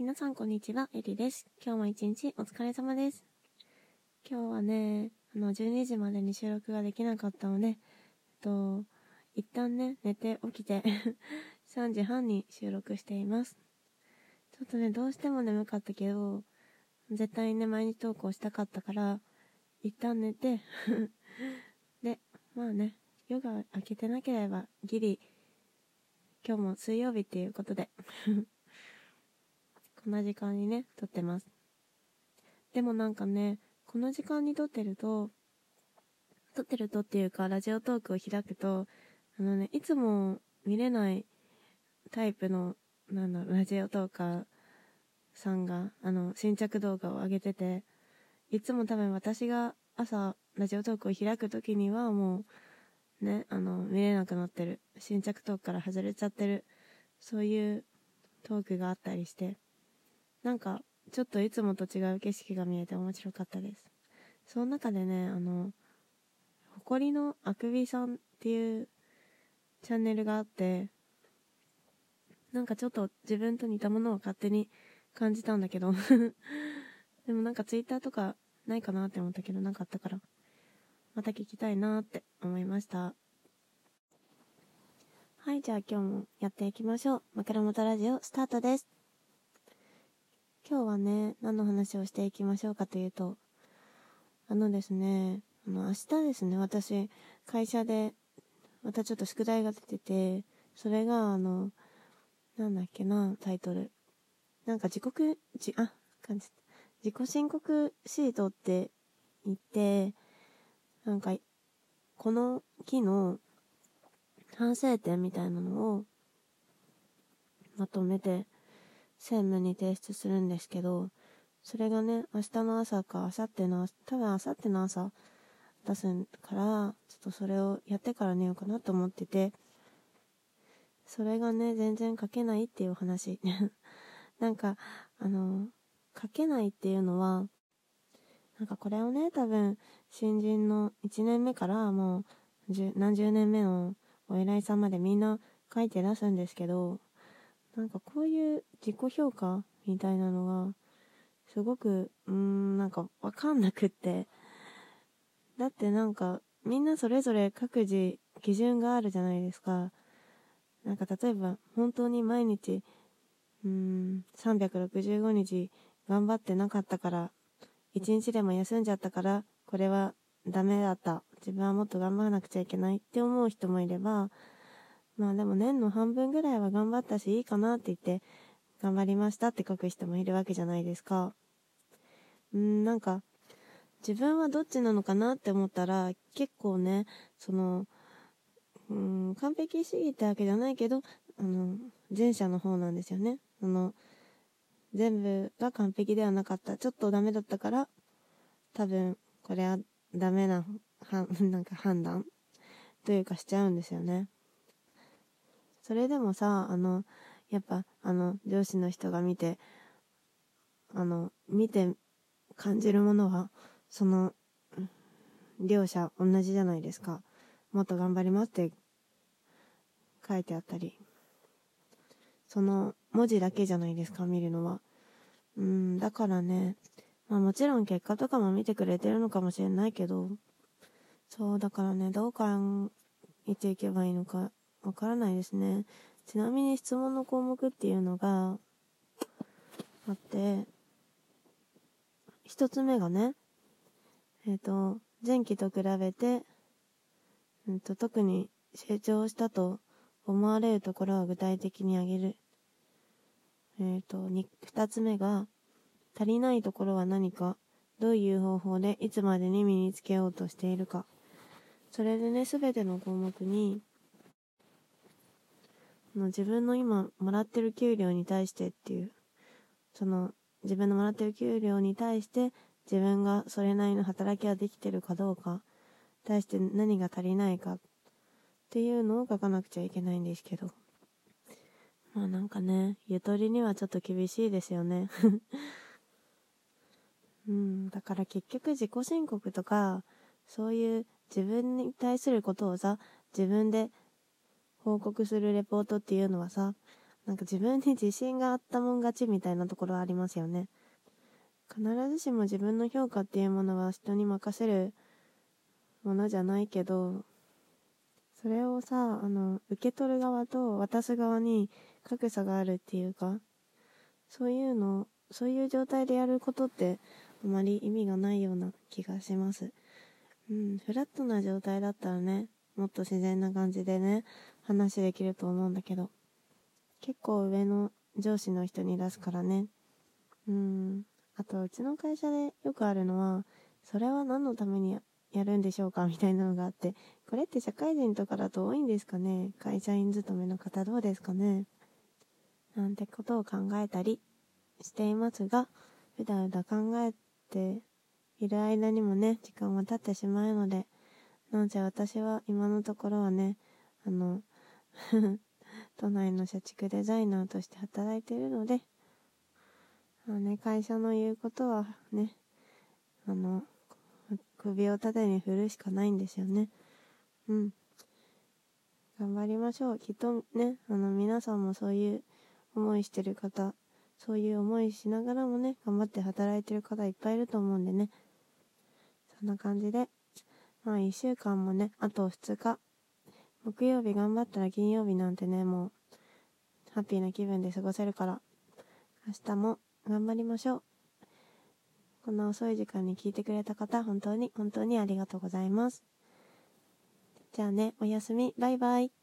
皆さんこんにちは、エリです。今日も一日お疲れ様です。今日はね、あの、12時までに収録ができなかったので、えっと、一旦ね、寝て起きて 3時半に収録しています。ちょっとね、どうしても眠かったけど、絶対にね、毎日投稿したかったから、一旦寝て で、まあね、夜が明けてなければギリ、今日も水曜日っていうことでこんな時間にね、撮ってます。でもなんかね、この時間に撮ってると、撮ってるとっていうか、ラジオトークを開くと、あのね、いつも見れないタイプの、なんだろう、ラジオトーカーさんが、あの、新着動画を上げてて、いつも多分私が朝、ラジオトークを開くときにはもう、ね、あの、見れなくなってる。新着トークから外れちゃってる。そういうトークがあったりして。なんか、ちょっといつもと違う景色が見えて面白かったです。その中でね、あの、誇りのあくびさんっていうチャンネルがあって、なんかちょっと自分と似たものを勝手に感じたんだけど でもなんかツイッターとかないかなって思ったけどなかったから、また聞きたいなって思いました。はい、じゃあ今日もやっていきましょう。枕元ラジオスタートです。今日はね、何の話をしていきましょうかというと、あのですね、あの、明日ですね、私、会社で、またちょっと宿題が出てて、それが、あの、なんだっけな、タイトル。なんか自国、じ、あ、感じ、自己申告シートって言って、なんか、この木の反省点みたいなのをまとめて専務に提出するんですけど、それがね、明日の朝か、明後日の、多分明後日の朝出すから、ちょっとそれをやってから寝ようかなと思ってて、それがね、全然書けないっていう話。なんか、あの、書けないっていうのは、なんかこれをね、多分、新人の1年目からもう、何十年目のお偉いさんまでみんな書いて出すんですけど、なんかこういう自己評価みたいなのが、すごく、うーん、なんかわかんなくって。だってなんか、みんなそれぞれ各自基準があるじゃないですか。なんか例えば、本当に毎日、うーん、365日頑張ってなかったから、1日でも休んじゃったから、これはダメだった。自分はもっと頑張らなくちゃいけないって思う人もいれば、まあでも年の半分ぐらいは頑張ったしいいかなって言って頑張りましたって書く人もいるわけじゃないですか。うん、なんか自分はどっちなのかなって思ったら結構ね、その、うん、完璧主義ってわけじゃないけど、あの、前者の方なんですよね。あの、全部が完璧ではなかった。ちょっとダメだったから、多分、これはダメな、は、なんか判断というかしちゃうんですよね。それでもさ、あの、やっぱ、あの、上司の人が見て、あの、見て感じるものは、その、両者同じじゃないですか。もっと頑張りますって書いてあったり。その文字だけじゃないですか、見るのは。うん、だからね、まあもちろん結果とかも見てくれてるのかもしれないけど、そう、だからね、どう考えていけばいいのかわからないですね。ちなみに質問の項目っていうのがあって、一つ目がね、えっ、ー、と、前期と比べて、うんと、特に成長したと思われるところは具体的に挙げる。えっ、ー、と、二つ目が、足りないところは何か、どういう方法でいつまでに身につけようとしているか。それでね、すべての項目に、の自分の今もらってる給料に対してっていう、その自分のもらってる給料に対して自分がそれなりの働きができてるかどうか、対して何が足りないかっていうのを書かなくちゃいけないんですけど。まあなんかね、ゆとりにはちょっと厳しいですよね。うん、だから結局自己申告とか、そういう自分に対することをさ、自分で報告するレポートっていうのはさ、なんか自分に自信があったもん勝ちみたいなところありますよね。必ずしも自分の評価っていうものは人に任せるものじゃないけど、それをさ、あの、受け取る側と渡す側に格差があるっていうか、そういうの、そういう状態でやることってあまり意味がないような気がします。うん、フラットな状態だったらね、もっと自然な感じでね、話できると思うんだけど、結構上の上司の人に出すからね。うん。あと、うちの会社でよくあるのは、それは何のためにやるんでしょうか？みたいなのがあって、これって社会人とかだと多いんですかね？会社員勤めの方どうですかね？なんてことを考えたりしていますが、うだうだ考えている間にもね、時間が経ってしまうので、なんせ私は今のところはね、あの 都内の社畜デザイナーとして働いているので、あのね、会社の言うことはね、あの、首を縦に振るしかないんですよね。うん。頑張りましょう。きっとね、あの、皆さんもそういう思いしてる方、そういう思いしながらもね、頑張って働いてる方いっぱいいると思うんでね。そんな感じで、まあ一週間もね、あと2日。木曜日頑張ったら金曜日なんてね、もう、ハッピーな気分で過ごせるから、明日も頑張りましょう。こんな遅い時間に聞いてくれた方、本当に本当にありがとうございます。じゃあね、おやすみ、バイバイ。